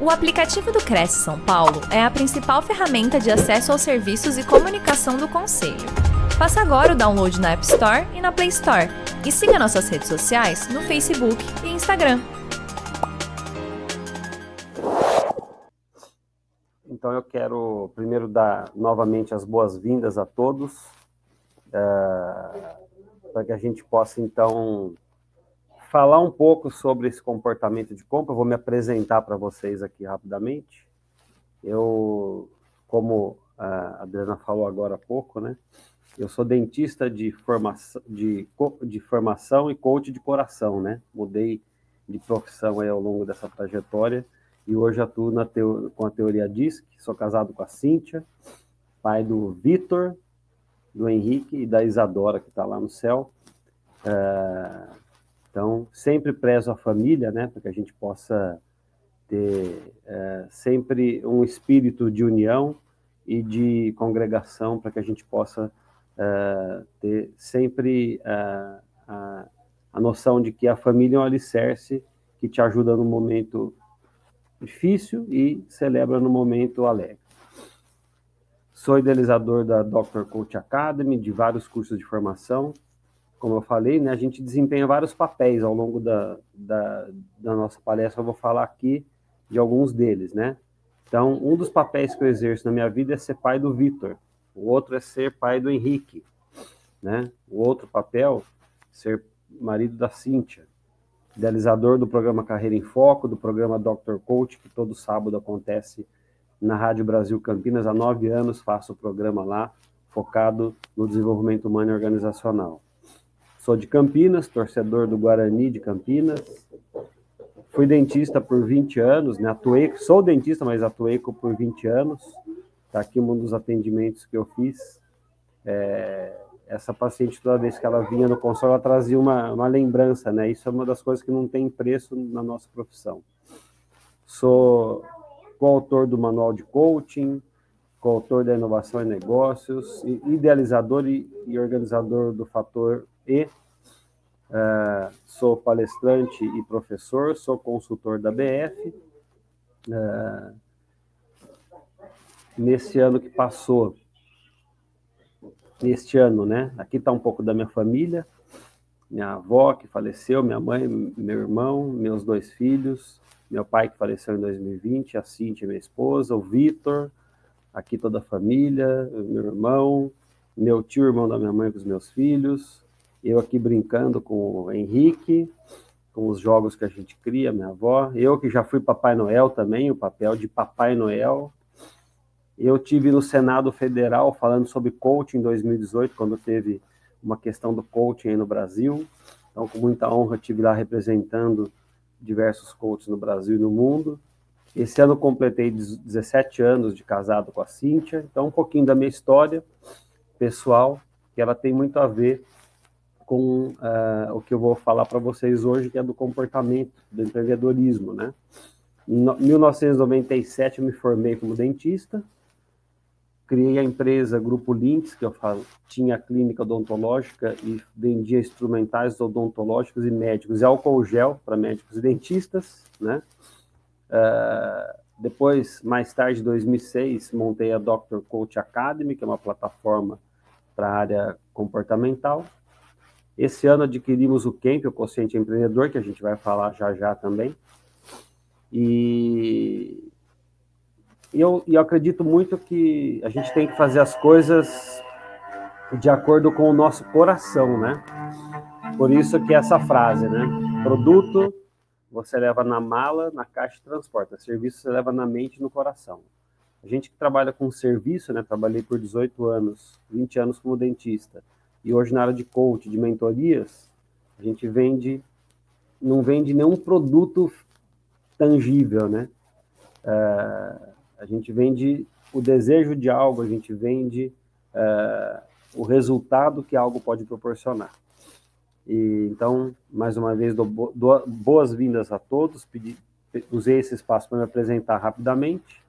O aplicativo do Cresce São Paulo é a principal ferramenta de acesso aos serviços e comunicação do Conselho. Faça agora o download na App Store e na Play Store. E siga nossas redes sociais no Facebook e Instagram. Então eu quero primeiro dar novamente as boas-vindas a todos, uh, para que a gente possa então falar um pouco sobre esse comportamento de compra. Eu vou me apresentar para vocês aqui rapidamente. Eu, como a Adriana falou agora há pouco, né? Eu sou dentista de formação, de, de formação e coach de coração, né? Mudei de profissão aí ao longo dessa trajetória e hoje atuo na teo, com a teoria DISC. Sou casado com a Cíntia, pai do Vitor, do Henrique e da Isadora, que está lá no céu. Uh, então, sempre prezo a família, né, para que a gente possa ter é, sempre um espírito de união e de congregação, para que a gente possa é, ter sempre é, a, a noção de que a família é um alicerce que te ajuda no momento difícil e celebra no momento alegre. Sou idealizador da Dr. Coach Academy, de vários cursos de formação, como eu falei, né, a gente desempenha vários papéis ao longo da, da, da, nossa palestra. Eu vou falar aqui de alguns deles, né? Então, um dos papéis que eu exerço na minha vida é ser pai do Vitor. O outro é ser pai do Henrique, né? O outro papel, ser marido da Cíntia. Idealizador do programa Carreira em Foco, do programa Dr. Coach, que todo sábado acontece na Rádio Brasil Campinas. Há nove anos faço o programa lá, focado no desenvolvimento humano e organizacional. Sou de Campinas, torcedor do Guarani de Campinas. Fui dentista por 20 anos, né? Atuei, sou dentista, mas atuei por 20 anos. Está aqui um dos atendimentos que eu fiz. É, essa paciente, toda vez que ela vinha no consultório, ela trazia uma, uma lembrança, né? Isso é uma das coisas que não tem preço na nossa profissão. Sou coautor do Manual de Coaching, coautor da Inovação em Negócios, idealizador e, e organizador do Fator E, Uh, sou palestrante e professor, sou consultor da BF. Uh, é, nesse ano que passou, neste ano, né? Aqui está um pouco da minha família, minha avó que faleceu, minha mãe, meu irmão, meus dois filhos, meu pai que faleceu em 2020, a Cintia, minha esposa, o Vitor, aqui toda a família, meu irmão, meu tio, irmão da minha mãe com os meus filhos, eu aqui brincando com o Henrique, com os jogos que a gente cria, minha avó. Eu que já fui Papai Noel também, o papel de Papai Noel. Eu tive no Senado Federal falando sobre coaching em 2018, quando teve uma questão do coaching aí no Brasil. Então, com muita honra, tive lá representando diversos coaches no Brasil e no mundo. Esse ano completei 17 anos de casado com a Cíntia, então um pouquinho da minha história pessoal, que ela tem muito a ver com uh, o que eu vou falar para vocês hoje, que é do comportamento do empreendedorismo, né? Em 1997 eu me formei como dentista, criei a empresa Grupo Links, que eu falo, tinha clínica odontológica e vendia instrumentais odontológicos e médicos e álcool gel para médicos e dentistas, né? Uh, depois, mais tarde, em 2006, montei a Dr. Coach Academy, que é uma plataforma para a área comportamental. Esse ano adquirimos o Camp, o Consciente Empreendedor, que a gente vai falar já já também. E eu, eu acredito muito que a gente tem que fazer as coisas de acordo com o nosso coração, né? Por isso que essa frase, né? Produto você leva na mala, na caixa e transporta. Serviço você leva na mente e no coração. A gente que trabalha com serviço, né? Trabalhei por 18 anos, 20 anos como dentista e hoje na área de coach, de mentorias, a gente vende, não vende nenhum produto tangível, né? Uh, a gente vende o desejo de algo, a gente vende uh, o resultado que algo pode proporcionar. E, então, mais uma vez, dou boas-vindas a todos, pedi, usei esse espaço para me apresentar rapidamente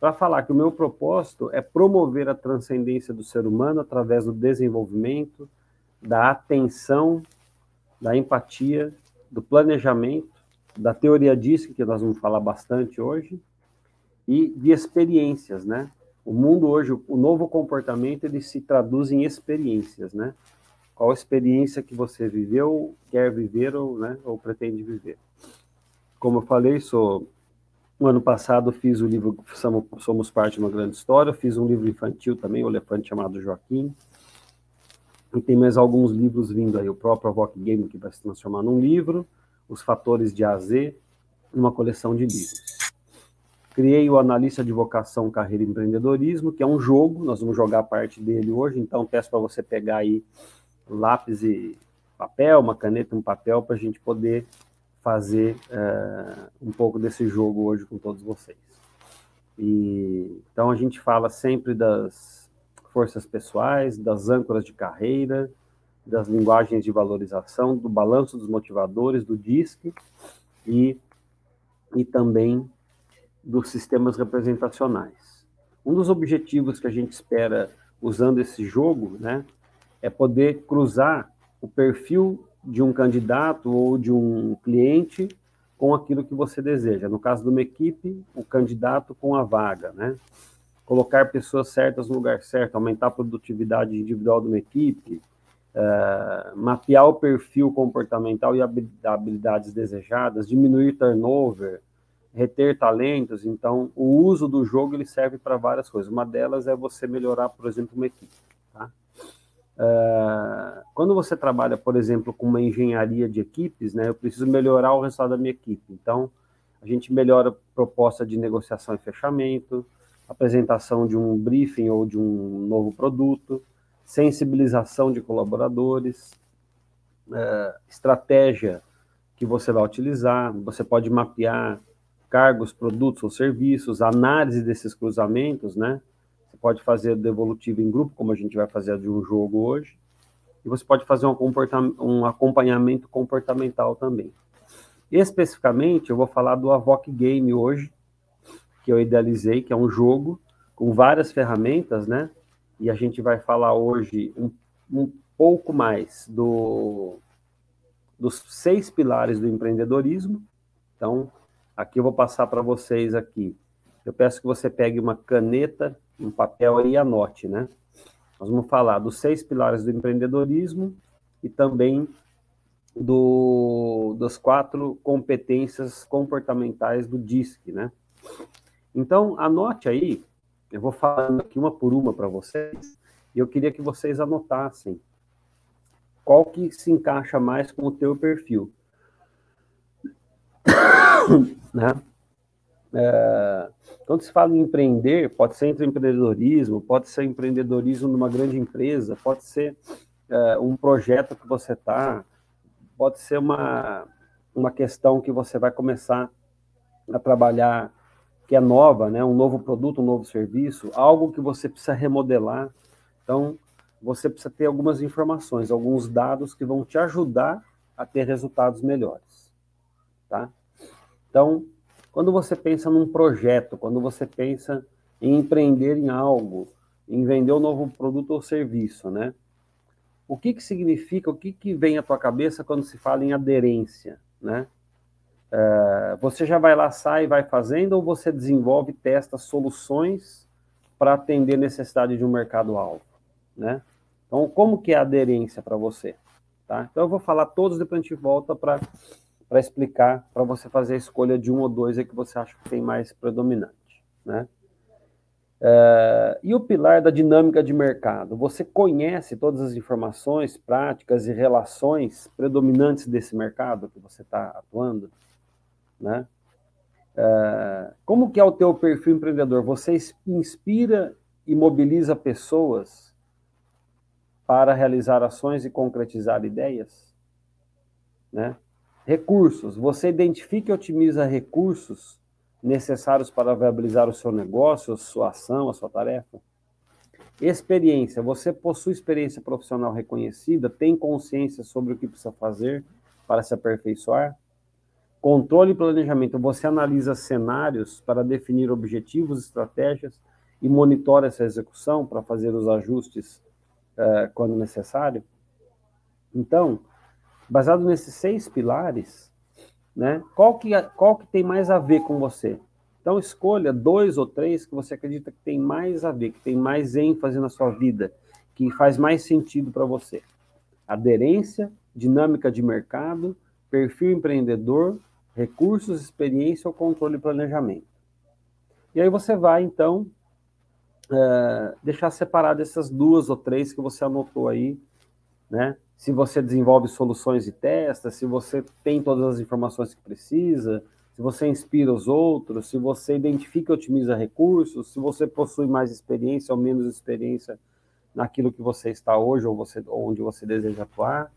para falar que o meu propósito é promover a transcendência do ser humano através do desenvolvimento, da atenção, da empatia, do planejamento da teoria DISC, que nós vamos falar bastante hoje, e de experiências, né? O mundo hoje, o novo comportamento, ele se traduz em experiências, né? Qual experiência que você viveu, quer viver ou, né, ou pretende viver. Como eu falei, sou no ano passado fiz o livro Somos Parte de uma Grande História, fiz um livro infantil também, O Elefante Chamado Joaquim, e tem mais alguns livros vindo aí, o próprio Avoc Game, que vai se transformar num livro, Os Fatores de AZ, uma coleção de livros. Criei o Analista de Vocação, Carreira e Empreendedorismo, que é um jogo, nós vamos jogar parte dele hoje, então peço para você pegar aí lápis e papel, uma caneta um papel, para a gente poder fazer uh, um pouco desse jogo hoje com todos vocês. E, então a gente fala sempre das forças pessoais, das âncoras de carreira, das linguagens de valorização, do balanço dos motivadores, do DISC e, e também dos sistemas representacionais. Um dos objetivos que a gente espera usando esse jogo, né, é poder cruzar o perfil de um candidato ou de um cliente com aquilo que você deseja. No caso de uma equipe, o candidato com a vaga, né? Colocar pessoas certas no lugar certo, aumentar a produtividade individual de uma equipe, uh, mapear o perfil comportamental e habilidades desejadas, diminuir turnover, reter talentos. Então, o uso do jogo ele serve para várias coisas. Uma delas é você melhorar, por exemplo, uma equipe. Uh, quando você trabalha, por exemplo, com uma engenharia de equipes, né, eu preciso melhorar o resultado da minha equipe. Então, a gente melhora a proposta de negociação e fechamento, apresentação de um briefing ou de um novo produto, sensibilização de colaboradores, uh, estratégia que você vai utilizar, você pode mapear cargos, produtos ou serviços, análise desses cruzamentos, né? Pode fazer devolutivo em grupo, como a gente vai fazer de um jogo hoje, e você pode fazer um, um acompanhamento comportamental também. Especificamente, eu vou falar do Avoc Game hoje, que eu idealizei, que é um jogo com várias ferramentas, né? E a gente vai falar hoje um, um pouco mais do, dos seis pilares do empreendedorismo. Então, aqui eu vou passar para vocês aqui. Eu peço que você pegue uma caneta um papel aí anote, né? Nós vamos falar dos seis pilares do empreendedorismo e também do, das quatro competências comportamentais do DISC, né? Então, anote aí, eu vou falando aqui uma por uma para vocês, e eu queria que vocês anotassem qual que se encaixa mais com o teu perfil. né? É, quando se fala em empreender, pode ser empreendedorismo, pode ser empreendedorismo numa grande empresa, pode ser é, um projeto que você está, pode ser uma, uma questão que você vai começar a trabalhar que é nova, né? um novo produto, um novo serviço, algo que você precisa remodelar. Então, você precisa ter algumas informações, alguns dados que vão te ajudar a ter resultados melhores. Tá? Então, quando você pensa num projeto, quando você pensa em empreender em algo, em vender um novo produto ou serviço, né? O que que significa, o que que vem à tua cabeça quando se fala em aderência, né? É, você já vai lá, sai, vai fazendo, ou você desenvolve, testa soluções para atender necessidade de um mercado-alvo, né? Então, como que é a aderência para você? Tá? Então, eu vou falar todos, depois a gente volta para para explicar, para você fazer a escolha de um ou dois aí que você acha que tem mais predominante, né? É, e o pilar da dinâmica de mercado? Você conhece todas as informações, práticas e relações predominantes desse mercado que você está atuando? Né? É, como que é o teu perfil empreendedor? Você inspira e mobiliza pessoas para realizar ações e concretizar ideias? Né? Recursos. Você identifica e otimiza recursos necessários para viabilizar o seu negócio, a sua ação, a sua tarefa. Experiência. Você possui experiência profissional reconhecida, tem consciência sobre o que precisa fazer para se aperfeiçoar. Controle e planejamento. Você analisa cenários para definir objetivos, estratégias e monitora essa execução para fazer os ajustes uh, quando necessário. Então, Baseado nesses seis pilares, né? Qual que, qual que tem mais a ver com você? Então escolha dois ou três que você acredita que tem mais a ver, que tem mais ênfase na sua vida, que faz mais sentido para você. Aderência, dinâmica de mercado, perfil empreendedor, recursos, experiência ou controle e planejamento. E aí você vai, então, é, deixar separado essas duas ou três que você anotou aí, né? Se você desenvolve soluções e testa, se você tem todas as informações que precisa, se você inspira os outros, se você identifica e otimiza recursos, se você possui mais experiência ou menos experiência naquilo que você está hoje ou você, onde você deseja atuar,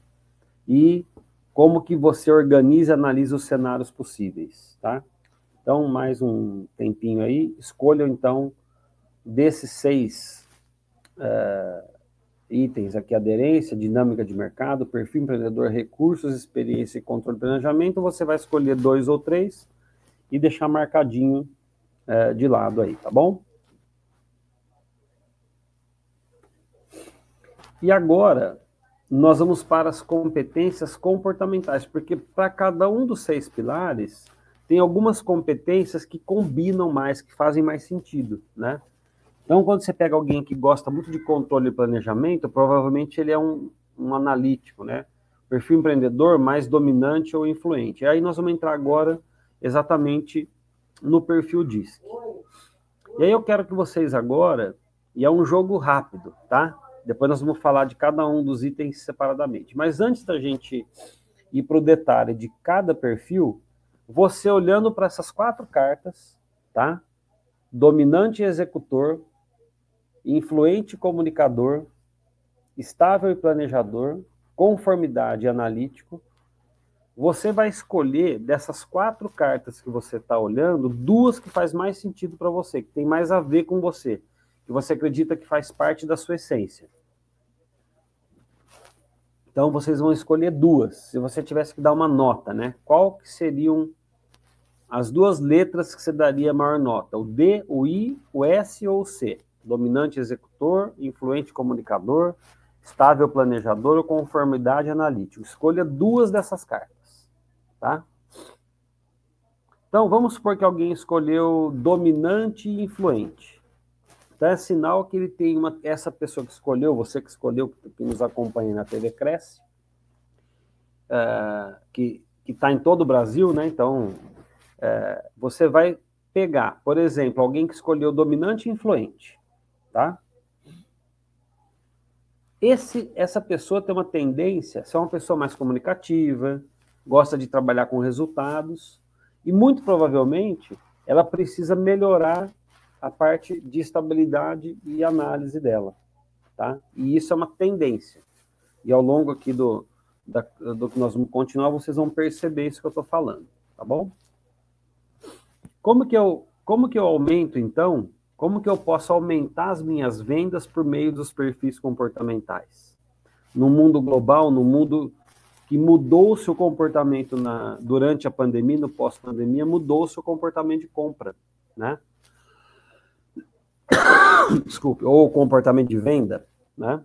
e como que você organiza e analisa os cenários possíveis, tá? Então, mais um tempinho aí, escolham então desses seis uh, itens aqui, aderência, dinâmica de mercado, perfil empreendedor, recursos, experiência e controle de planejamento, você vai escolher dois ou três e deixar marcadinho é, de lado aí, tá bom? E agora, nós vamos para as competências comportamentais, porque para cada um dos seis pilares, tem algumas competências que combinam mais, que fazem mais sentido, né? Então, quando você pega alguém que gosta muito de controle e planejamento, provavelmente ele é um, um analítico, né? Perfil empreendedor mais dominante ou influente. E aí nós vamos entrar agora exatamente no perfil DISC. E aí eu quero que vocês agora, e é um jogo rápido, tá? Depois nós vamos falar de cada um dos itens separadamente. Mas antes da gente ir para o detalhe de cada perfil, você olhando para essas quatro cartas, tá? Dominante executor, influente comunicador, estável e planejador, conformidade analítico, você vai escolher dessas quatro cartas que você está olhando, duas que faz mais sentido para você, que tem mais a ver com você, que você acredita que faz parte da sua essência. Então vocês vão escolher duas. Se você tivesse que dar uma nota, né? Qual que seriam as duas letras que você daria maior nota? O D, o I, o S ou o C? Dominante executor, influente comunicador, estável planejador ou conformidade analítico. Escolha duas dessas cartas, tá? Então, vamos supor que alguém escolheu dominante e influente. Então, é sinal que ele tem uma. Essa pessoa que escolheu, você que escolheu, que nos acompanha na TV Cresce, é, que está em todo o Brasil, né? Então, é, você vai pegar, por exemplo, alguém que escolheu dominante e influente tá? Esse, essa pessoa tem uma tendência a ser uma pessoa mais comunicativa, gosta de trabalhar com resultados, e muito provavelmente ela precisa melhorar a parte de estabilidade e análise dela, tá? E isso é uma tendência. E ao longo aqui do, da, do que nós vamos continuar, vocês vão perceber isso que eu estou falando, tá bom? Como que eu, como que eu aumento, então, como que eu posso aumentar as minhas vendas por meio dos perfis comportamentais? No mundo global, no mundo que mudou o seu comportamento na, durante a pandemia, no pós-pandemia, mudou o seu comportamento de compra, né? Desculpe, ou comportamento de venda, né?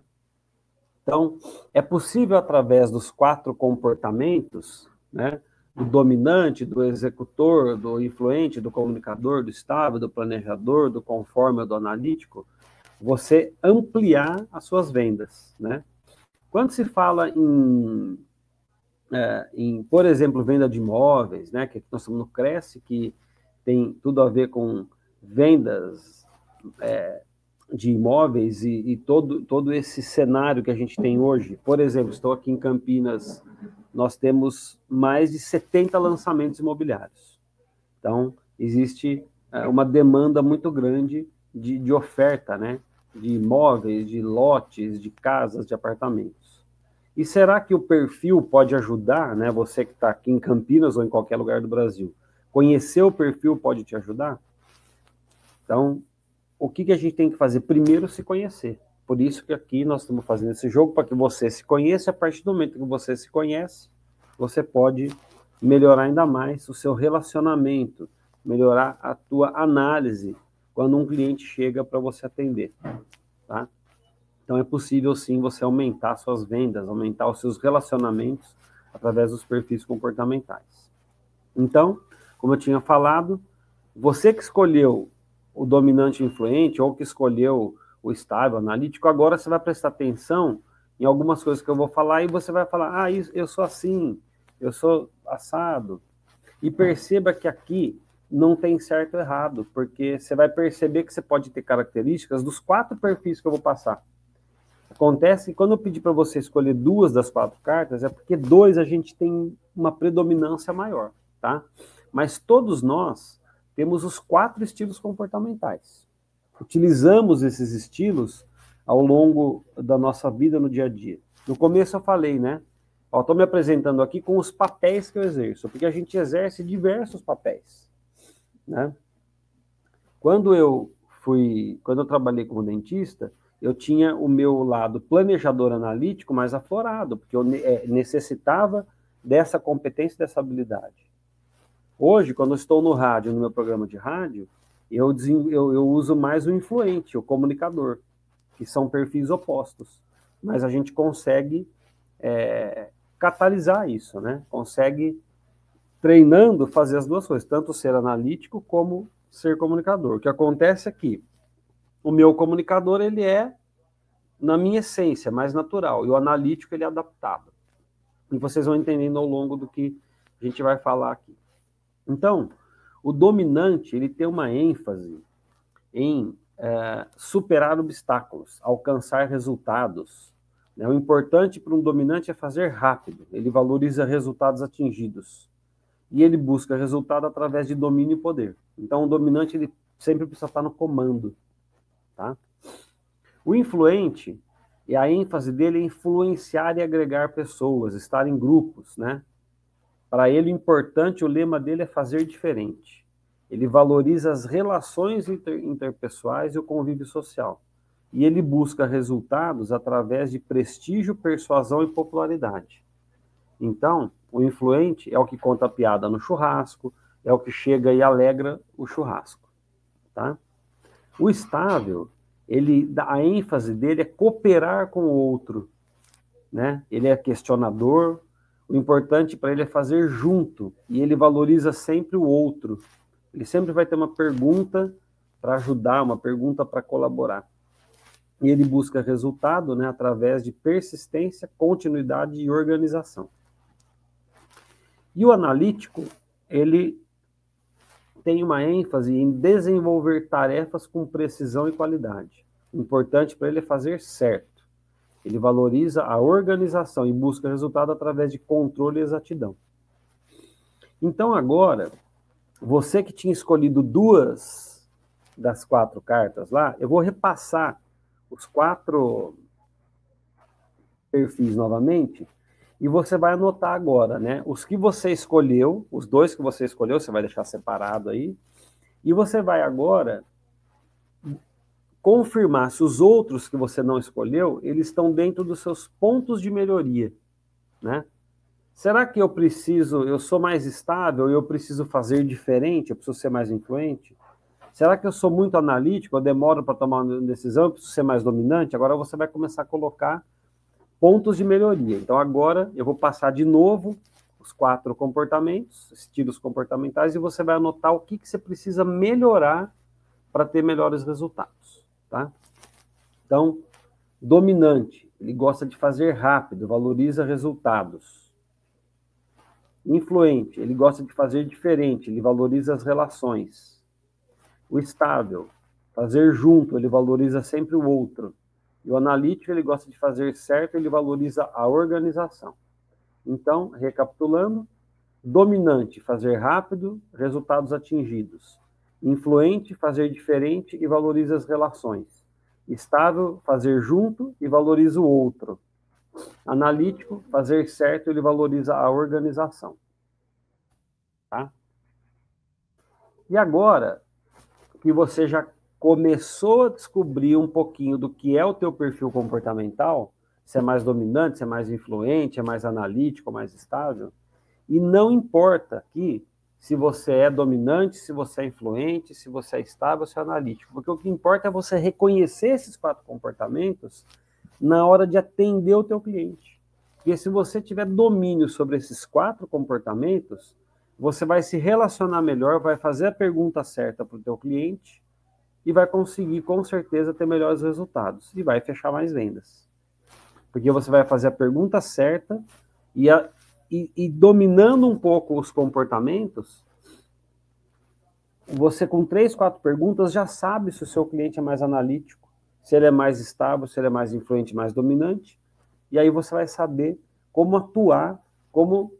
Então, é possível através dos quatro comportamentos, né? Do dominante, do executor, do influente, do comunicador, do estável, do planejador, do conforme, do analítico, você ampliar as suas vendas, né? Quando se fala em, é, em por exemplo, venda de imóveis, né, que nós estamos no Cresce, que tem tudo a ver com vendas é, de imóveis e, e, todo, todo esse cenário que a gente tem hoje. Por exemplo, estou aqui em Campinas nós temos mais de 70 lançamentos imobiliários. Então, existe é, uma demanda muito grande de, de oferta, né? De imóveis, de lotes, de casas, de apartamentos. E será que o perfil pode ajudar, né? Você que está aqui em Campinas ou em qualquer lugar do Brasil, conhecer o perfil pode te ajudar? Então, o que, que a gente tem que fazer? Primeiro, se conhecer. Por isso que aqui nós estamos fazendo esse jogo para que você se conheça. A partir do momento que você se conhece, você pode melhorar ainda mais o seu relacionamento, melhorar a tua análise quando um cliente chega para você atender, tá? Então é possível sim você aumentar suas vendas, aumentar os seus relacionamentos através dos perfis comportamentais. Então, como eu tinha falado, você que escolheu o dominante influente ou que escolheu o estável analítico, agora você vai prestar atenção em algumas coisas que eu vou falar e você vai falar: ah, eu sou assim, eu sou assado. E perceba que aqui não tem certo ou errado, porque você vai perceber que você pode ter características dos quatro perfis que eu vou passar. Acontece que quando eu pedi para você escolher duas das quatro cartas, é porque dois a gente tem uma predominância maior, tá? Mas todos nós temos os quatro estilos comportamentais. Utilizamos esses estilos ao longo da nossa vida no dia a dia. No começo eu falei, né? Estou me apresentando aqui com os papéis que eu exerço, porque a gente exerce diversos papéis, né? Quando eu fui, quando eu trabalhei como dentista, eu tinha o meu lado planejador analítico mais aflorado, porque eu é, necessitava dessa competência, dessa habilidade. Hoje, quando eu estou no rádio, no meu programa de rádio, eu, eu, eu uso mais o influente, o comunicador, que são perfis opostos. Mas a gente consegue é, catalisar isso, né? Consegue, treinando, fazer as duas coisas, tanto ser analítico como ser comunicador. O que acontece é que o meu comunicador, ele é, na minha essência, mais natural, e o analítico, ele é adaptado. E vocês vão entendendo ao longo do que a gente vai falar aqui. Então, o dominante, ele tem uma ênfase em é, superar obstáculos, alcançar resultados. Né? O importante para um dominante é fazer rápido, ele valoriza resultados atingidos. E ele busca resultado através de domínio e poder. Então, o dominante ele sempre precisa estar no comando. Tá? O influente, e a ênfase dele é influenciar e agregar pessoas, estar em grupos, né? Para ele, o importante, o lema dele é fazer diferente. Ele valoriza as relações inter interpessoais e o convívio social. E ele busca resultados através de prestígio, persuasão e popularidade. Então, o influente é o que conta a piada no churrasco, é o que chega e alegra o churrasco, tá? O estável, ele a ênfase dele é cooperar com o outro, né? Ele é questionador. O importante para ele é fazer junto e ele valoriza sempre o outro. Ele sempre vai ter uma pergunta para ajudar, uma pergunta para colaborar. E ele busca resultado, né, através de persistência, continuidade e organização. E o analítico, ele tem uma ênfase em desenvolver tarefas com precisão e qualidade. O importante para ele é fazer certo. Ele valoriza a organização e busca resultado através de controle e exatidão. Então, agora, você que tinha escolhido duas das quatro cartas lá, eu vou repassar os quatro perfis novamente e você vai anotar agora, né? Os que você escolheu, os dois que você escolheu, você vai deixar separado aí. E você vai agora confirmar se os outros que você não escolheu, eles estão dentro dos seus pontos de melhoria, né? Será que eu preciso, eu sou mais estável eu preciso fazer diferente, eu preciso ser mais influente? Será que eu sou muito analítico, eu demoro para tomar uma decisão, eu preciso ser mais dominante? Agora você vai começar a colocar pontos de melhoria. Então, agora eu vou passar de novo os quatro comportamentos, estilos comportamentais, e você vai anotar o que, que você precisa melhorar para ter melhores resultados. Tá? Então, dominante, ele gosta de fazer rápido, valoriza resultados. Influente, ele gosta de fazer diferente, ele valoriza as relações. O estável, fazer junto, ele valoriza sempre o outro. E o analítico, ele gosta de fazer certo, ele valoriza a organização. Então, recapitulando, dominante, fazer rápido, resultados atingidos. Influente, fazer diferente e valoriza as relações. Estável, fazer junto e valoriza o outro. Analítico, fazer certo, ele valoriza a organização. Tá? E agora que você já começou a descobrir um pouquinho do que é o teu perfil comportamental, se é mais dominante, se é mais influente, é mais analítico, mais estável, e não importa aqui se você é dominante, se você é influente, se você é estável, se é analítico, porque o que importa é você reconhecer esses quatro comportamentos na hora de atender o teu cliente. Porque se você tiver domínio sobre esses quatro comportamentos, você vai se relacionar melhor, vai fazer a pergunta certa para o teu cliente e vai conseguir com certeza ter melhores resultados e vai fechar mais vendas. Porque você vai fazer a pergunta certa e, a, e, e dominando um pouco os comportamentos, você com três, quatro perguntas já sabe se o seu cliente é mais analítico, se ele é mais estável, se ele é mais influente, mais dominante, e aí você vai saber como atuar, como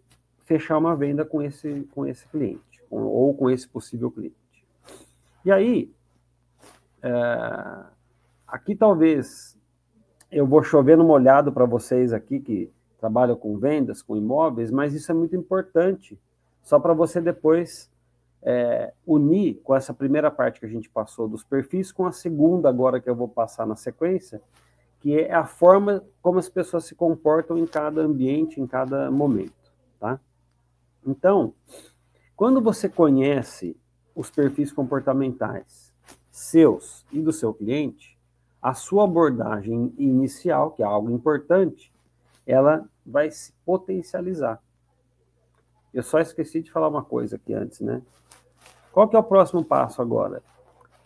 fechar uma venda com esse, com esse cliente, com, ou com esse possível cliente. E aí, é, aqui talvez eu vou chover no molhado para vocês aqui que trabalham com vendas, com imóveis, mas isso é muito importante, só para você depois é, unir com essa primeira parte que a gente passou dos perfis com a segunda agora que eu vou passar na sequência, que é a forma como as pessoas se comportam em cada ambiente, em cada momento, tá? Então, quando você conhece os perfis comportamentais seus e do seu cliente, a sua abordagem inicial, que é algo importante, ela vai se potencializar. Eu só esqueci de falar uma coisa aqui antes, né? Qual que é o próximo passo agora?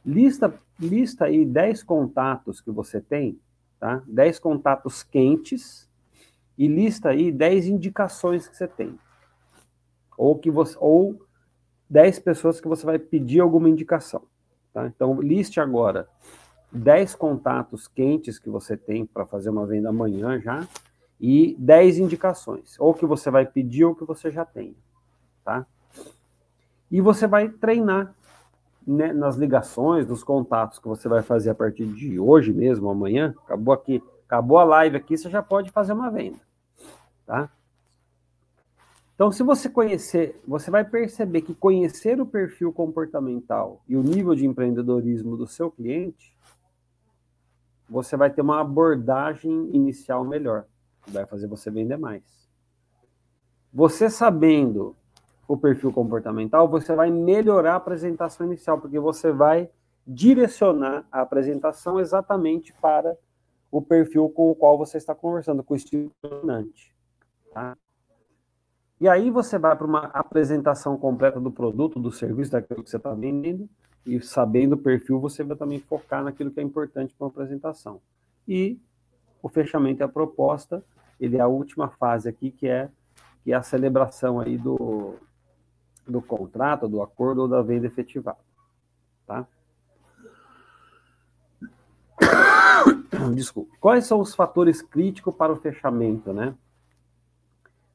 Lista, lista aí 10 contatos que você tem, tá? 10 contatos quentes e lista aí 10 indicações que você tem. Ou que você ou 10 pessoas que você vai pedir alguma indicação, tá? Então liste agora 10 contatos quentes que você tem para fazer uma venda amanhã já e 10 indicações, ou que você vai pedir ou que você já tem, tá? E você vai treinar né, nas ligações, nos contatos que você vai fazer a partir de hoje mesmo, amanhã. Acabou aqui, acabou a live aqui, você já pode fazer uma venda, tá? Então, se você conhecer, você vai perceber que conhecer o perfil comportamental e o nível de empreendedorismo do seu cliente, você vai ter uma abordagem inicial melhor, vai fazer você vender mais. Você sabendo o perfil comportamental, você vai melhorar a apresentação inicial, porque você vai direcionar a apresentação exatamente para o perfil com o qual você está conversando, com o estilo dominante. Tá? E aí você vai para uma apresentação completa do produto, do serviço, daquilo que você está vendendo, e sabendo o perfil, você vai também focar naquilo que é importante para uma apresentação. E o fechamento e a proposta, ele é a última fase aqui, que é, que é a celebração aí do, do contrato, do acordo ou da venda efetivada. Tá? Desculpe. Quais são os fatores críticos para o fechamento, né?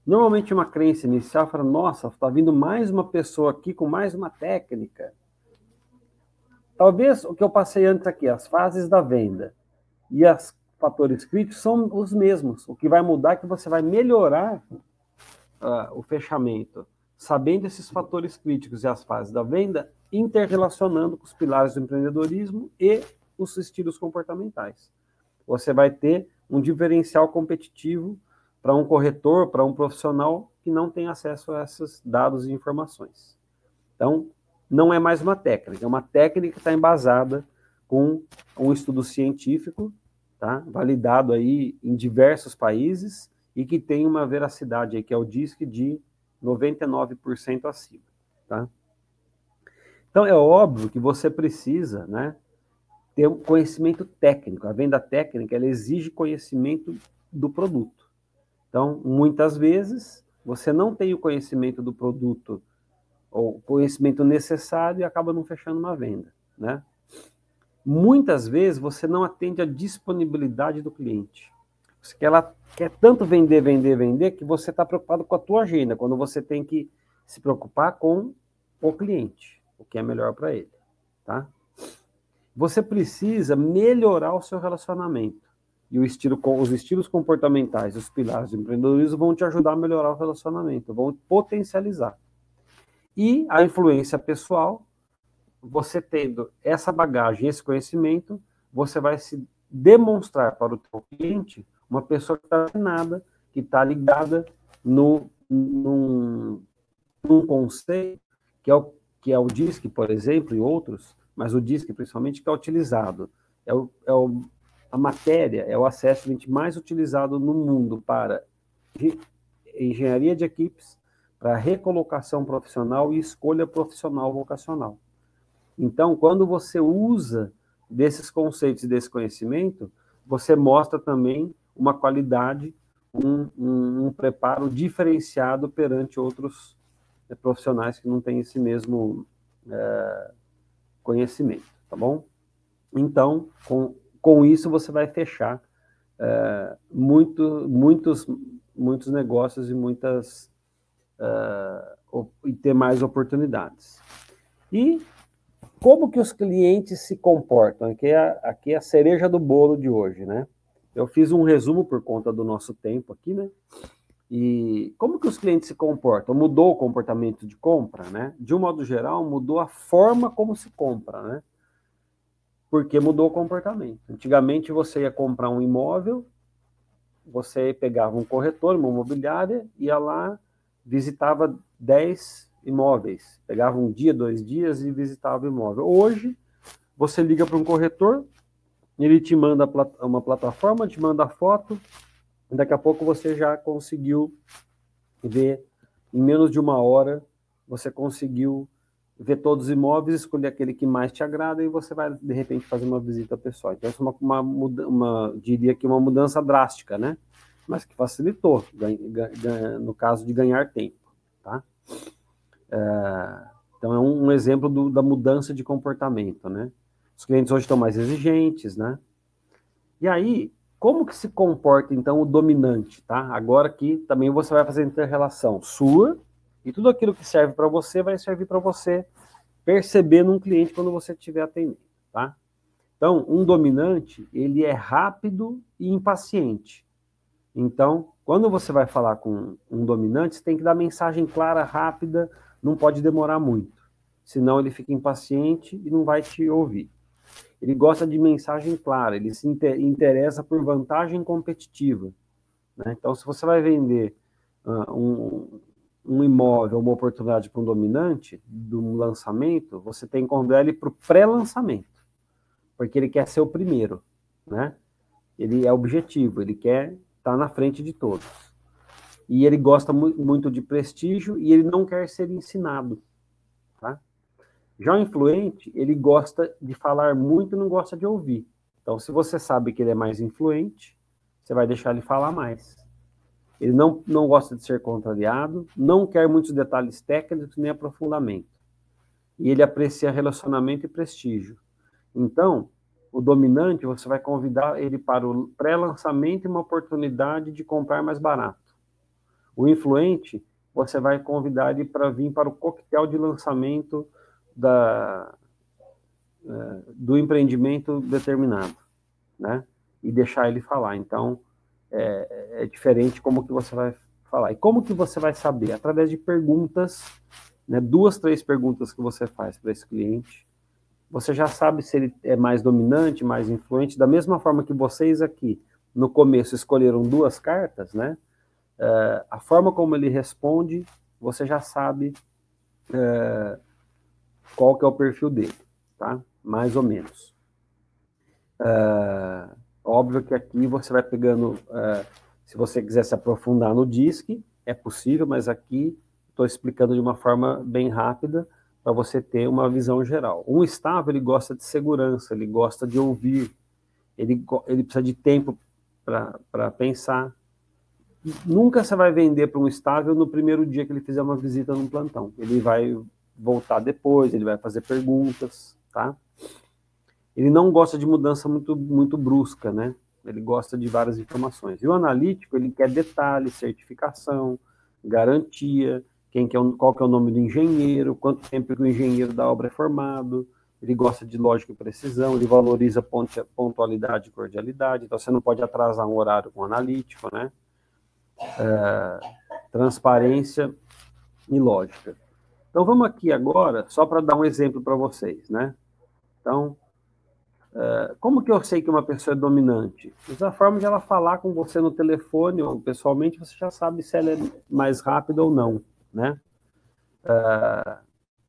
Normalmente uma crença inicial fala, nossa, está vindo mais uma pessoa aqui com mais uma técnica. Talvez o que eu passei antes aqui, as fases da venda e os fatores críticos são os mesmos. O que vai mudar é que você vai melhorar uh, o fechamento sabendo esses fatores críticos e as fases da venda, interrelacionando com os pilares do empreendedorismo e os estilos comportamentais. Você vai ter um diferencial competitivo para um corretor, para um profissional que não tem acesso a esses dados e informações. Então, não é mais uma técnica, é uma técnica que está embasada com um estudo científico, tá? validado aí em diversos países e que tem uma veracidade aí, que é o DISC de 99% acima, tá? Então é óbvio que você precisa, né, ter um conhecimento técnico. A venda técnica ela exige conhecimento do produto. Então, muitas vezes você não tem o conhecimento do produto ou conhecimento necessário e acaba não fechando uma venda, né? Muitas vezes você não atende a disponibilidade do cliente que ela quer tanto vender, vender, vender, que você está preocupado com a tua agenda, quando você tem que se preocupar com o cliente, o que é melhor para ele, tá? Você precisa melhorar o seu relacionamento. E estilo, os estilos comportamentais, os pilares do empreendedorismo vão te ajudar a melhorar o relacionamento, vão potencializar. E a influência pessoal, você tendo essa bagagem, esse conhecimento, você vai se demonstrar para o teu cliente uma pessoa que está nada, que está ligada no, num, num conceito que é, o, que é o DISC, por exemplo, e outros, mas o DISC principalmente que é utilizado. É, o, é o, a matéria, é o assessment mais utilizado no mundo para engenharia de equipes, para recolocação profissional e escolha profissional vocacional. Então, quando você usa desses conceitos e desse conhecimento, você mostra também uma qualidade, um, um, um preparo diferenciado perante outros é, profissionais que não têm esse mesmo é, conhecimento, tá bom? Então, com, com isso você vai fechar é, muito, muitos, muitos negócios e muitas uh, e ter mais oportunidades. E como que os clientes se comportam? Aqui é, aqui é a cereja do bolo de hoje, né? Eu fiz um resumo por conta do nosso tempo aqui, né? E como que os clientes se comportam? Mudou o comportamento de compra, né? De um modo geral, mudou a forma como se compra, né? Porque mudou o comportamento. Antigamente você ia comprar um imóvel, você pegava um corretor, uma imobiliária, ia lá, visitava 10 imóveis, pegava um dia, dois dias e visitava o imóvel. Hoje, você liga para um corretor, ele te manda uma plataforma, te manda foto, daqui a pouco você já conseguiu ver, em menos de uma hora, você conseguiu ver todos os imóveis, escolher aquele que mais te agrada e você vai, de repente, fazer uma visita pessoal. Então, isso é uma, uma, uma diria que uma mudança drástica, né? mas que facilitou, no caso de ganhar tempo. Tá? É, então, é um, um exemplo do, da mudança de comportamento. Né? Os clientes hoje estão mais exigentes, né? E aí, como que se comporta, então, o dominante, tá? Agora que também você vai fazer inter-relação sua e tudo aquilo que serve para você vai servir para você perceber num cliente quando você estiver atendendo, tá? Então, um dominante, ele é rápido e impaciente. Então, quando você vai falar com um dominante, você tem que dar mensagem clara, rápida, não pode demorar muito. Senão ele fica impaciente e não vai te ouvir. Ele gosta de mensagem clara, ele se interessa por vantagem competitiva. Né? Então, se você vai vender uh, um, um, imóvel, uma oportunidade para um dominante, um lançamento, você tem que convidar ele para o pré-lançamento, porque ele quer ser o primeiro. Né? Ele é objetivo, ele quer está na frente de todos. E ele gosta mu muito de prestígio e ele não quer ser ensinado. Tá? Já o influente, ele gosta de falar muito e não gosta de ouvir. Então, se você sabe que ele é mais influente, você vai deixar ele falar mais. Ele não, não gosta de ser contrariado, não quer muitos detalhes técnicos nem aprofundamento. E ele aprecia relacionamento e prestígio. Então, o dominante, você vai convidar ele para o pré-lançamento e uma oportunidade de comprar mais barato. O influente, você vai convidar ele para vir para o coquetel de lançamento da, é, do empreendimento determinado, né? E deixar ele falar. Então, é, é, diferente como que você vai falar. E como que você vai saber? Através de perguntas, né? Duas, três perguntas que você faz para esse cliente você já sabe se ele é mais dominante, mais influente, da mesma forma que vocês aqui no começo escolheram duas cartas, né? Uh, a forma como ele responde, você já sabe uh, qual que é o perfil dele, tá? Mais ou menos. Uh, óbvio que aqui você vai pegando, se você quiser se aprofundar no DISC, é possível, mas aqui estou explicando de uma forma bem rápida, para você ter uma visão geral. Um estável, ele gosta de segurança, ele gosta de ouvir, ele, ele precisa de tempo para pensar. Nunca você vai vender para um estável no primeiro dia que ele fizer uma visita no plantão. Ele vai voltar depois, ele vai fazer perguntas, tá? Ele não gosta de mudança muito, muito brusca, né? Ele gosta de várias informações. E o analítico, ele quer detalhes, certificação, garantia, quem que é, qual que é o nome do engenheiro, quanto tempo que o engenheiro da obra é formado, ele gosta de lógica e precisão, ele valoriza pontualidade e cordialidade, então você não pode atrasar um horário com analítico, né? É, transparência e lógica. Então vamos aqui agora, só para dar um exemplo para vocês, né? Então, é, como que eu sei que uma pessoa é dominante? Da forma de ela falar com você no telefone ou pessoalmente, você já sabe se ela é mais rápida ou não né?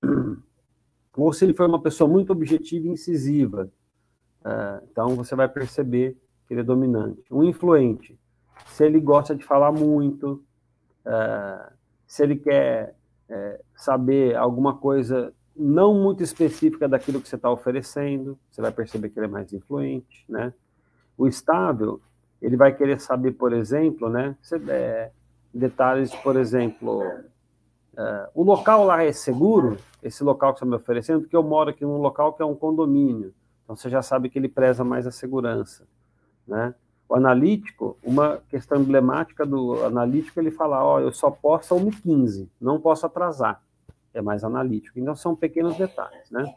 Uh, ou se ele for uma pessoa muito objetiva e incisiva. Uh, então você vai perceber que ele é dominante. Um influente, se ele gosta de falar muito, uh, se ele quer é, saber alguma coisa não muito específica daquilo que você está oferecendo, você vai perceber que ele é mais influente, né? O estável, ele vai querer saber, por exemplo, né? É, detalhes, por exemplo, é, o local lá é seguro, esse local que você está me oferecendo, porque eu moro aqui num local que é um condomínio, então você já sabe que ele preza mais a segurança, né? O analítico, uma questão emblemática do analítico, ele fala, ó, oh, eu só posso a 1h15, não posso atrasar. É mais analítico. Então são pequenos detalhes, né?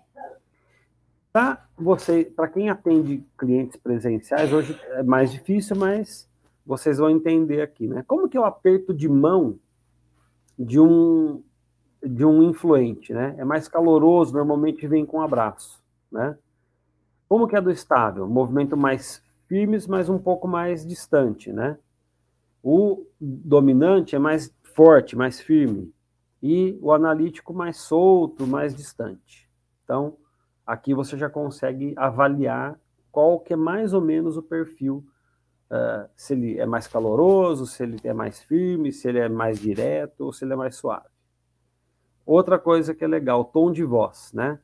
Para você, para quem atende clientes presenciais, hoje é mais difícil, mas vocês vão entender aqui, né? Como que é o aperto de mão de um de um influente, né? É mais caloroso, normalmente vem com um abraço, né? Como que é do estável? Movimento mais firmes, mas um pouco mais distante, né? O dominante é mais forte, mais firme, e o analítico mais solto, mais distante. Então, aqui você já consegue avaliar qual que é mais ou menos o perfil, uh, se ele é mais caloroso, se ele é mais firme, se ele é mais direto ou se ele é mais suave. Outra coisa que é legal, tom de voz, né?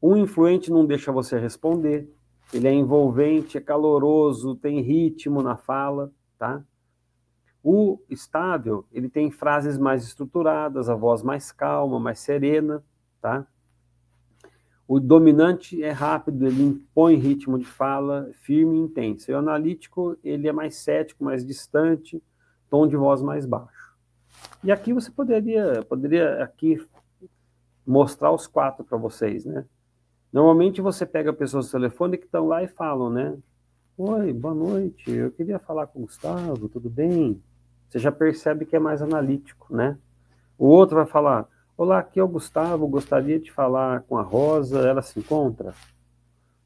Um influente não deixa você responder, ele é envolvente, é caloroso, tem ritmo na fala, tá? O estável, ele tem frases mais estruturadas, a voz mais calma, mais serena, tá? O dominante é rápido, ele impõe ritmo de fala firme e intenso. E o analítico, ele é mais cético, mais distante, tom de voz mais baixo. E aqui você poderia, poderia aqui mostrar os quatro para vocês, né? Normalmente você pega pessoas do telefone que estão lá e falam, né? Oi, boa noite, eu queria falar com o Gustavo, tudo bem? Você já percebe que é mais analítico, né? O outro vai falar, olá, aqui é o Gustavo, gostaria de falar com a Rosa, ela se encontra?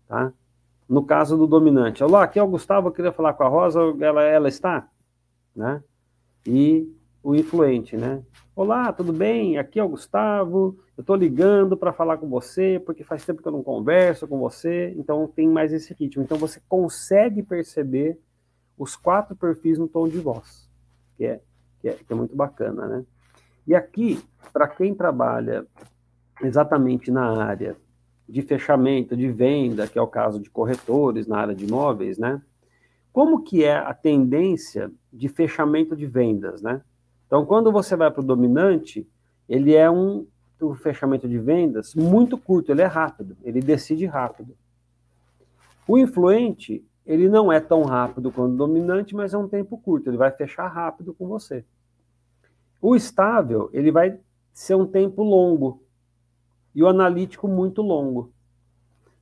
Tá? No caso do dominante, olá, aqui é o Gustavo, eu queria falar com a Rosa, ela, ela está? Né? E o influente, né? Olá, tudo bem? Aqui é o Gustavo. Eu estou ligando para falar com você, porque faz tempo que eu não converso com você, então tem mais esse ritmo. Então você consegue perceber os quatro perfis no tom de voz, que é, que é, que é muito bacana, né? E aqui, para quem trabalha exatamente na área de fechamento, de venda, que é o caso de corretores na área de imóveis, né? Como que é a tendência de fechamento de vendas, né? Então, quando você vai para o dominante, ele é um, um fechamento de vendas muito curto, ele é rápido, ele decide rápido. O influente, ele não é tão rápido quanto o dominante, mas é um tempo curto, ele vai fechar rápido com você. O estável, ele vai ser um tempo longo, e o analítico muito longo.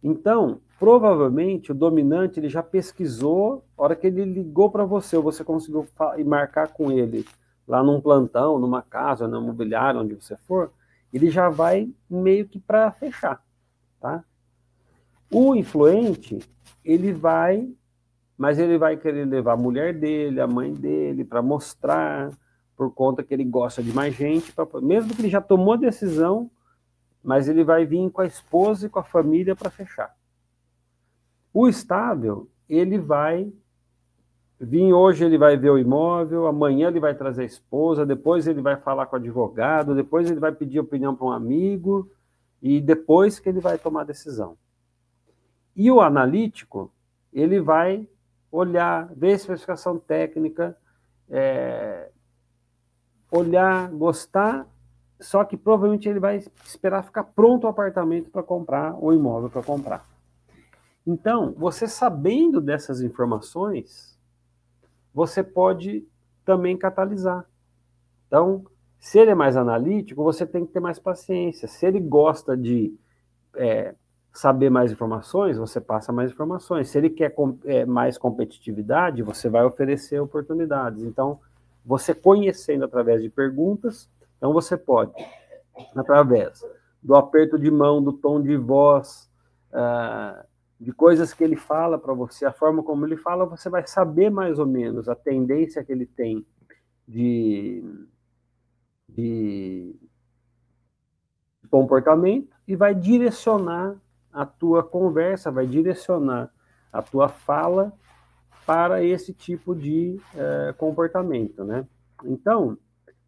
Então, provavelmente o dominante ele já pesquisou, a hora que ele ligou para você, ou você conseguiu marcar com ele lá num plantão, numa casa, no imobiliário, onde você for, ele já vai meio que para fechar, tá? O influente, ele vai, mas ele vai querer levar a mulher dele, a mãe dele, para mostrar, por conta que ele gosta de mais gente, pra, mesmo que ele já tomou a decisão, mas ele vai vir com a esposa e com a família para fechar. O estável, ele vai Vim hoje, ele vai ver o imóvel, amanhã ele vai trazer a esposa, depois ele vai falar com o advogado, depois ele vai pedir opinião para um amigo, e depois que ele vai tomar a decisão. E o analítico, ele vai olhar, ver a especificação técnica, é, olhar, gostar, só que provavelmente ele vai esperar ficar pronto o apartamento para comprar, o imóvel para comprar. Então, você sabendo dessas informações, você pode também catalisar. Então, se ele é mais analítico, você tem que ter mais paciência. Se ele gosta de é, saber mais informações, você passa mais informações. Se ele quer é, mais competitividade, você vai oferecer oportunidades. Então, você conhecendo através de perguntas, então você pode, através do aperto de mão, do tom de voz, uh, de coisas que ele fala para você, a forma como ele fala, você vai saber mais ou menos a tendência que ele tem de, de comportamento e vai direcionar a tua conversa, vai direcionar a tua fala para esse tipo de uh, comportamento, né? Então,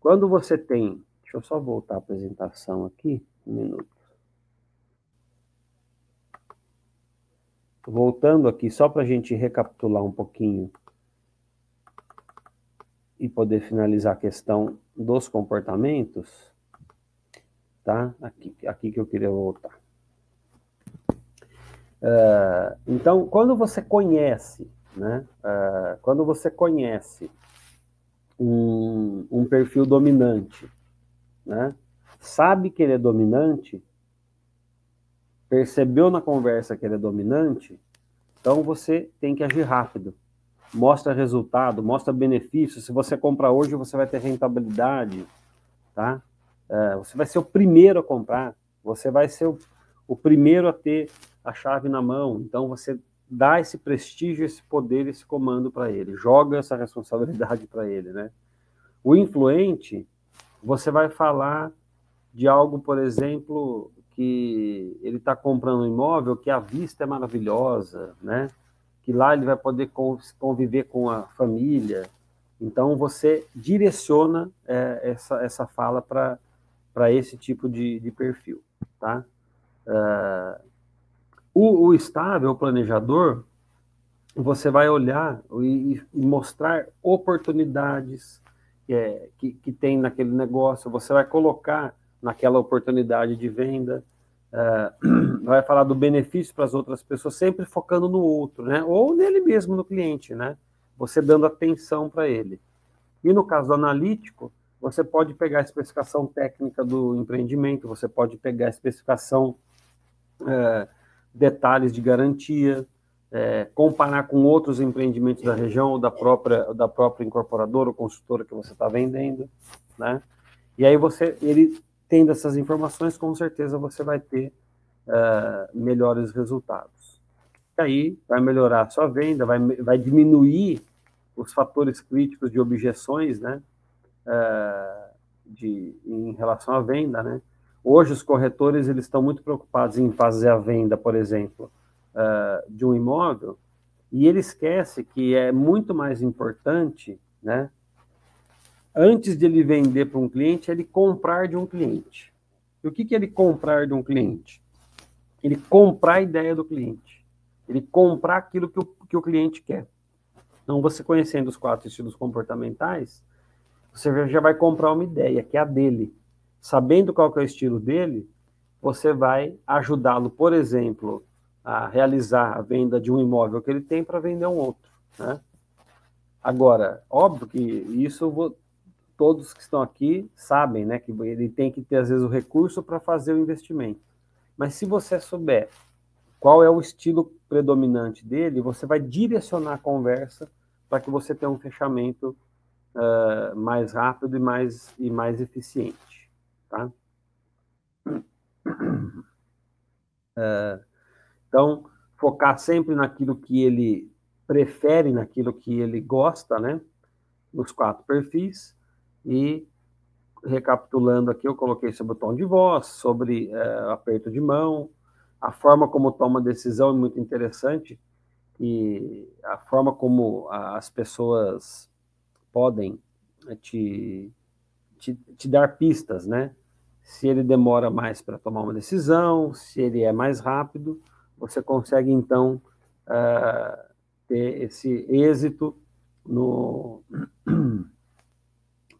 Quando você tem, deixa eu só voltar a apresentação aqui, um minuto. Voltando aqui, só para a gente recapitular um pouquinho e poder finalizar a questão dos comportamentos, tá? Aqui, aqui que eu queria voltar. Uh, então, quando você conhece, né? Uh, quando você conhece um, um perfil dominante, né? Sabe que ele é dominante, percebeu na conversa que ele é dominante, então você tem que agir rápido. Mostra resultado, mostra benefício. Se você comprar hoje, você vai ter rentabilidade, tá? É, você vai ser o primeiro a comprar, você vai ser o, o primeiro a ter a chave na mão. Então você dá esse prestígio, esse poder, esse comando para ele, joga essa responsabilidade para ele, né? O influente, você vai falar de algo, por exemplo, que ele está comprando um imóvel que a vista é maravilhosa, né? Que lá ele vai poder conviver com a família. Então você direciona é, essa, essa fala para esse tipo de, de perfil, tá? Uh, o, o estável, o planejador, você vai olhar e, e mostrar oportunidades é, que, que tem naquele negócio, você vai colocar naquela oportunidade de venda, uh, vai falar do benefício para as outras pessoas, sempre focando no outro, né? Ou nele mesmo, no cliente, né? Você dando atenção para ele. E no caso do analítico, você pode pegar a especificação técnica do empreendimento, você pode pegar a especificação, uh, detalhes de garantia, é, comparar com outros empreendimentos da região ou da própria, da própria incorporadora ou consultora que você está vendendo, né? E aí você, ele tendo essas informações, com certeza você vai ter uh, melhores resultados. E aí vai melhorar a sua venda, vai, vai diminuir os fatores críticos de objeções, né? Uh, de, em relação à venda, né? Hoje os corretores eles estão muito preocupados em fazer a venda, por exemplo, uh, de um imóvel, e ele esquece que é muito mais importante, né? Antes de ele vender para um cliente, é ele comprar de um cliente. E o que, que é ele comprar de um cliente? Ele comprar a ideia do cliente. Ele comprar aquilo que o, que o cliente quer. Então, você conhecendo os quatro estilos comportamentais, você já vai comprar uma ideia, que é a dele. Sabendo qual é o estilo dele, você vai ajudá-lo, por exemplo, a realizar a venda de um imóvel que ele tem para vender um outro. Né? Agora, óbvio que isso todos que estão aqui sabem, né, que ele tem que ter às vezes o recurso para fazer o investimento. Mas se você souber qual é o estilo predominante dele, você vai direcionar a conversa para que você tenha um fechamento uh, mais rápido e mais, e mais eficiente. Tá? Uh, então, focar sempre naquilo que ele prefere, naquilo que ele gosta, né? Nos quatro perfis e recapitulando aqui, eu coloquei sobre o tom de voz, sobre é, aperto de mão, a forma como toma decisão é muito interessante e a forma como as pessoas podem é, te, te, te dar pistas, né? Se ele demora mais para tomar uma decisão, se ele é mais rápido, você consegue então uh, ter esse êxito no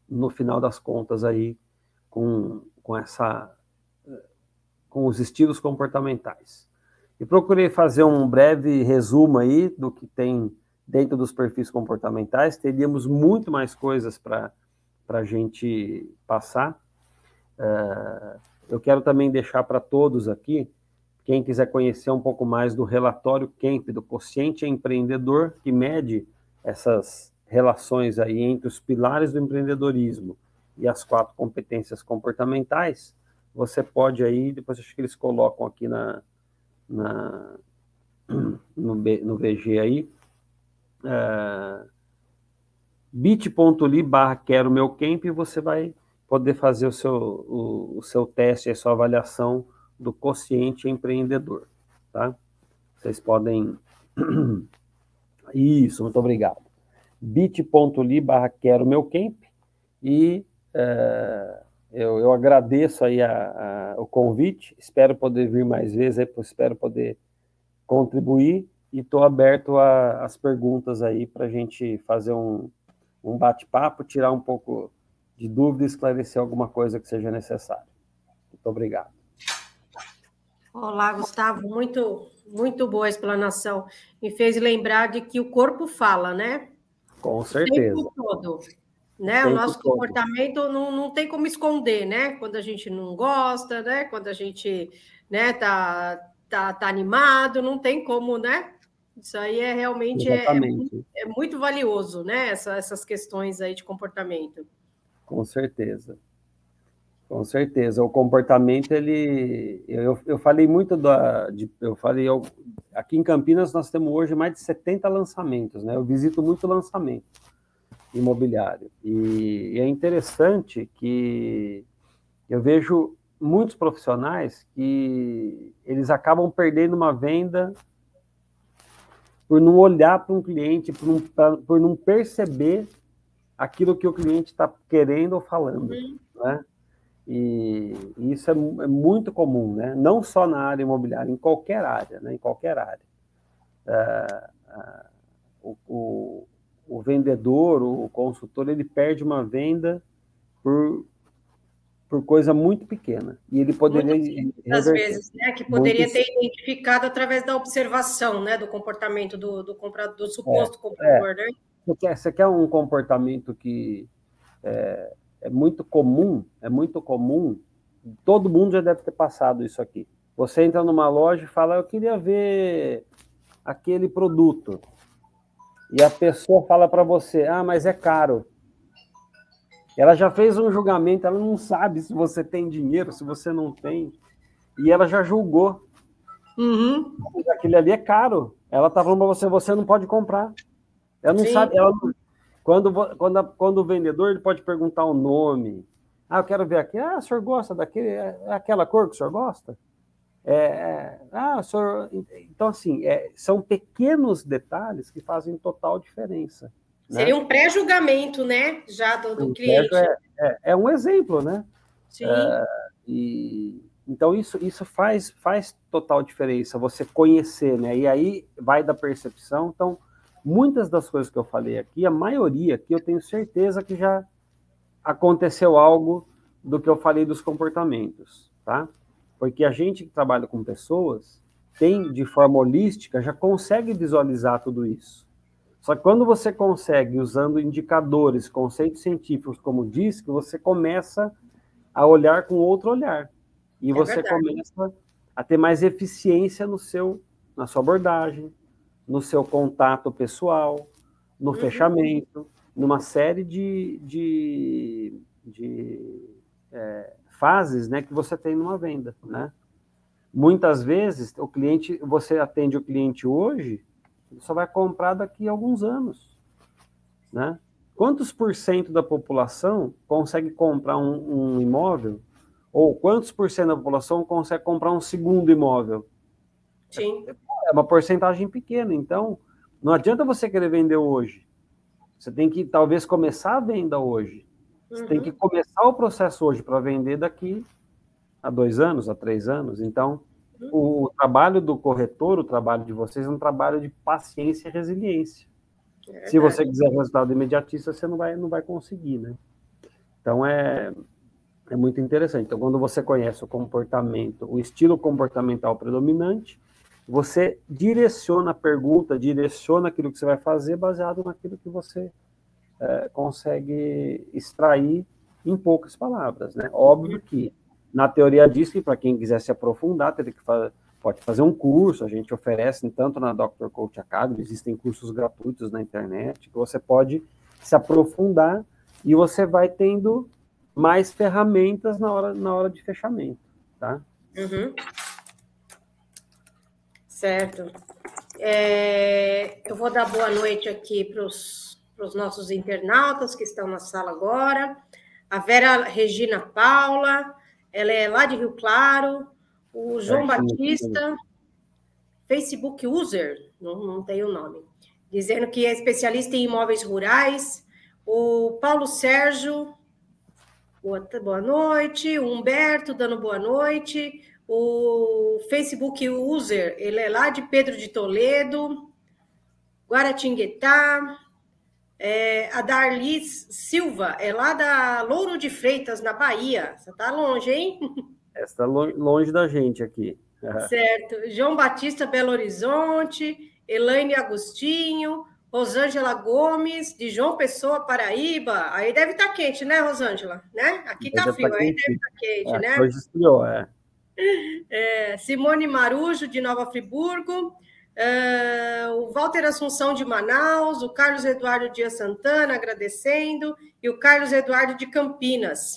no final das contas aí com, com essa com os estilos comportamentais. E procurei fazer um breve resumo aí do que tem dentro dos perfis comportamentais. Teríamos muito mais coisas para a gente passar. Uh, eu quero também deixar para todos aqui, quem quiser conhecer um pouco mais do relatório Kemp, do quociente empreendedor, que mede essas relações aí entre os pilares do empreendedorismo e as quatro competências comportamentais, você pode aí, depois acho que eles colocam aqui na, na no, B, no VG aí, uh, bit.ly barra quero meu camp e você vai poder fazer o seu, o, o seu teste, a sua avaliação do quociente empreendedor, tá? Vocês podem... Isso, muito obrigado bit.ly barra quero meu camp e é, eu, eu, agradeço aí a, a, o convite, espero poder vir mais vezes, aí, espero poder contribuir e estou aberto às perguntas aí para a gente fazer um, um bate-papo, tirar um pouco de dúvida esclarecer alguma coisa que seja necessário. Muito obrigado. Olá, Gustavo, muito, muito boa a explanação. Me fez lembrar de que o corpo fala, né? Com certeza. O todo. Né? O nosso todo. comportamento não, não tem como esconder, né? Quando a gente não gosta, né? Quando a gente né, tá, tá, tá animado, não tem como, né? Isso aí é realmente é, é, muito valioso, né? Essa, essas questões aí de comportamento. Com certeza. Com certeza. O comportamento, ele. Eu, eu falei muito da. De, eu falei. Eu, aqui em Campinas nós temos hoje mais de 70 lançamentos, né? Eu visito muito lançamento imobiliário. E, e é interessante que eu vejo muitos profissionais que eles acabam perdendo uma venda por não olhar para um cliente, por não, pra, por não perceber aquilo que o cliente está querendo ou falando, uhum. né? E, e isso é, é, muito comum, né? Não só na área imobiliária, em qualquer área, né? Em qualquer área. É, é, o, o, o vendedor, o consultor, ele perde uma venda por por coisa muito pequena. E ele poderia. Às vezes, né? Que poderia muito... ter identificado através da observação né, do comportamento do, do, comprador, do suposto é, comprador, é. né? Você quer, você quer um comportamento que é, é muito comum, é muito comum, todo mundo já deve ter passado isso aqui. Você entra numa loja e fala, eu queria ver aquele produto. E a pessoa fala para você, ah, mas é caro. Ela já fez um julgamento, ela não sabe se você tem dinheiro, se você não tem. E ela já julgou. Uhum. Aquele ali é caro. Ela tá falando para você, você não pode comprar. Ela não Sim. sabe. Ela quando, quando, quando o vendedor ele pode perguntar o nome. Ah, eu quero ver aqui. Ah, o senhor gosta daquele? É, é aquela cor que o senhor gosta? É, é, ah, senhor... Então, assim, é, são pequenos detalhes que fazem total diferença. Né? Seria um pré-julgamento, né? Já do, do cliente. É, é, um exemplo, né? Sim. E, então, isso, isso faz, faz total diferença, você conhecer, né? E aí vai da percepção. Então, muitas das coisas que eu falei aqui, a maioria aqui, eu tenho certeza que já aconteceu algo do que eu falei dos comportamentos, tá? Porque a gente que trabalha com pessoas tem, de forma holística, já consegue visualizar tudo isso. Só que quando você consegue, usando indicadores, conceitos científicos, como diz, que você começa a olhar com outro olhar. E é você verdade. começa a ter mais eficiência no seu, na sua abordagem, no seu contato pessoal, no uhum. fechamento, numa série de, de, de é, fases né, que você tem numa venda. Né? Muitas vezes, o cliente, você atende o cliente hoje, ele só vai comprar daqui a alguns anos. Né? Quantos por cento da população consegue comprar um, um imóvel? Ou quantos por cento da população consegue comprar um segundo imóvel? Sim. É uma porcentagem pequena. Então, não adianta você querer vender hoje. Você tem que talvez começar a venda hoje. Você uhum. tem que começar o processo hoje para vender daqui a dois anos, a três anos. Então, o trabalho do corretor, o trabalho de vocês é um trabalho de paciência e resiliência. É Se você quiser resultado imediatista, você não vai, não vai conseguir, né? Então é, é muito interessante. Então, quando você conhece o comportamento, o estilo comportamental predominante, você direciona a pergunta, direciona aquilo que você vai fazer baseado naquilo que você é, consegue extrair em poucas palavras, né? Óbvio que na teoria diz que para quem quiser se aprofundar, teria que fazer, pode fazer um curso, a gente oferece tanto na Dr. Coach Academy, existem cursos gratuitos na internet, que você pode se aprofundar e você vai tendo mais ferramentas na hora, na hora de fechamento, tá? Uhum. Certo. É, eu vou dar boa noite aqui para os nossos internautas que estão na sala agora. A Vera Regina Paula, ela é lá de Rio Claro. O João é, Batista, Facebook User, não, não tem o nome, dizendo que é especialista em imóveis rurais. O Paulo Sérgio, Boa, boa noite. O Humberto dando boa noite. O Facebook User, ele é lá de Pedro de Toledo, Guaratinguetá. É, a Darlis Silva é lá da Louro de Freitas, na Bahia. Você está longe, hein? Está longe da gente aqui. Certo. João Batista, Belo Horizonte. Elaine Agostinho. Rosângela Gomes, de João Pessoa, Paraíba. Aí deve estar tá quente, né, Rosângela? Né? Aqui está frio, tá aí deve estar tá quente, é, né? Hoje esfriou, é. É. Simone Marujo, de Nova Friburgo. Uh, o Walter Assunção de Manaus, o Carlos Eduardo Dias Santana agradecendo, e o Carlos Eduardo de Campinas.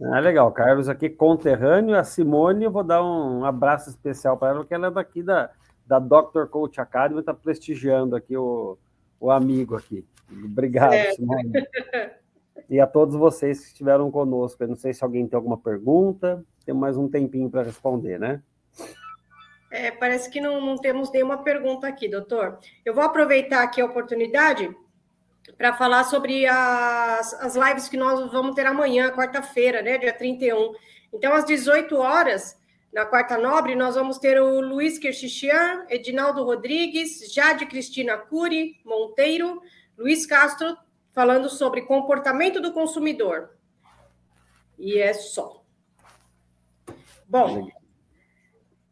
Ah, legal, Carlos aqui conterrâneo, a Simone, eu vou dar um abraço especial para ela, porque ela é daqui da, da Dr. Coach Academy, está prestigiando aqui o, o amigo aqui. Obrigado, é. Simone. E a todos vocês que estiveram conosco. Eu não sei se alguém tem alguma pergunta, tem mais um tempinho para responder, né? É, parece que não, não temos nenhuma pergunta aqui, doutor. Eu vou aproveitar aqui a oportunidade para falar sobre as, as lives que nós vamos ter amanhã, quarta-feira, né, dia 31. Então, às 18 horas, na Quarta Nobre, nós vamos ter o Luiz Kerchichian, Edinaldo Rodrigues, Jade Cristina Cury Monteiro, Luiz Castro, falando sobre comportamento do consumidor. E é só. Bom,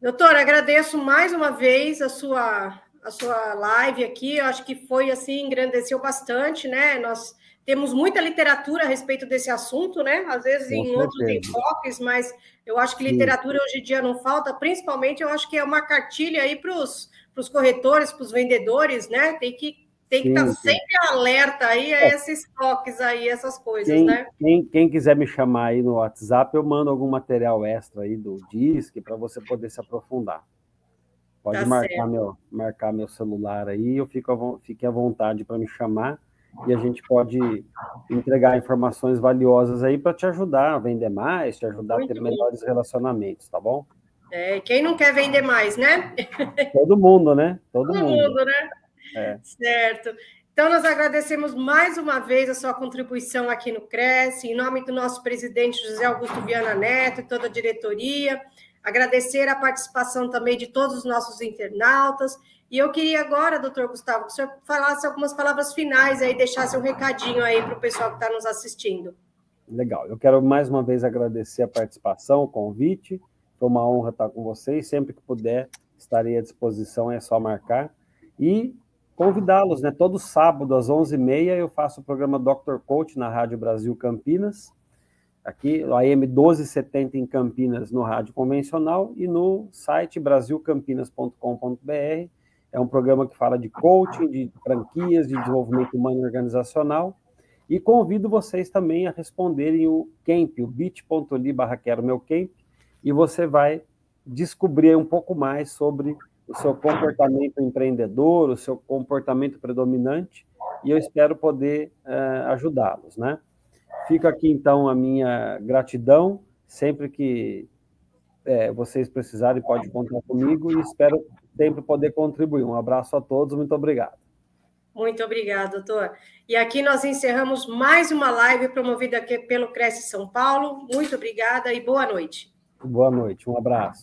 doutor, agradeço mais uma vez a sua, a sua live aqui. Eu acho que foi assim, engrandeceu bastante, né? Nós temos muita literatura a respeito desse assunto, né? Às vezes Com em outros enfoques, mas eu acho que literatura Sim. hoje em dia não falta, principalmente eu acho que é uma cartilha aí para os corretores, para os vendedores, né? Tem que tem que estar tá sempre alerta aí a é. esses toques aí, essas coisas, quem, né? Quem, quem, quiser me chamar aí no WhatsApp, eu mando algum material extra aí do Disque para você poder se aprofundar. Pode tá marcar, meu, marcar meu celular aí, eu fico, fique à vontade para me chamar e a gente pode entregar informações valiosas aí para te ajudar a vender mais, te ajudar Muito a ter melhores relacionamentos, tá bom? É, quem não quer vender mais, né? Todo mundo, né? Todo, Todo mundo. mundo, né? É. Certo. Então, nós agradecemos mais uma vez a sua contribuição aqui no Cresce, em nome do nosso presidente José Augusto Viana Neto e toda a diretoria. Agradecer a participação também de todos os nossos internautas e eu queria agora, doutor Gustavo, que o senhor falasse algumas palavras finais aí, deixasse um recadinho aí para o pessoal que está nos assistindo. Legal. Eu quero mais uma vez agradecer a participação, o convite. Foi uma honra estar com vocês. Sempre que puder, estarei à disposição, é só marcar. E convidá-los, né? Todo sábado, às 11h30, eu faço o programa Dr. Coach na Rádio Brasil Campinas. Aqui, AM 1270 em Campinas, no rádio convencional, e no site brasilcampinas.com.br é um programa que fala de coaching, de franquias, de desenvolvimento humano e organizacional. E convido vocês também a responderem o camp, o bit.ly barra quero meu camp, e você vai descobrir um pouco mais sobre o seu comportamento empreendedor, o seu comportamento predominante, e eu espero poder uh, ajudá-los, né? Fica aqui, então, a minha gratidão, sempre que é, vocês precisarem, pode contar comigo, e espero sempre poder contribuir. Um abraço a todos, muito obrigado. Muito obrigado, doutor. E aqui nós encerramos mais uma live promovida aqui pelo Cresce São Paulo. Muito obrigada e boa noite. Boa noite, um abraço.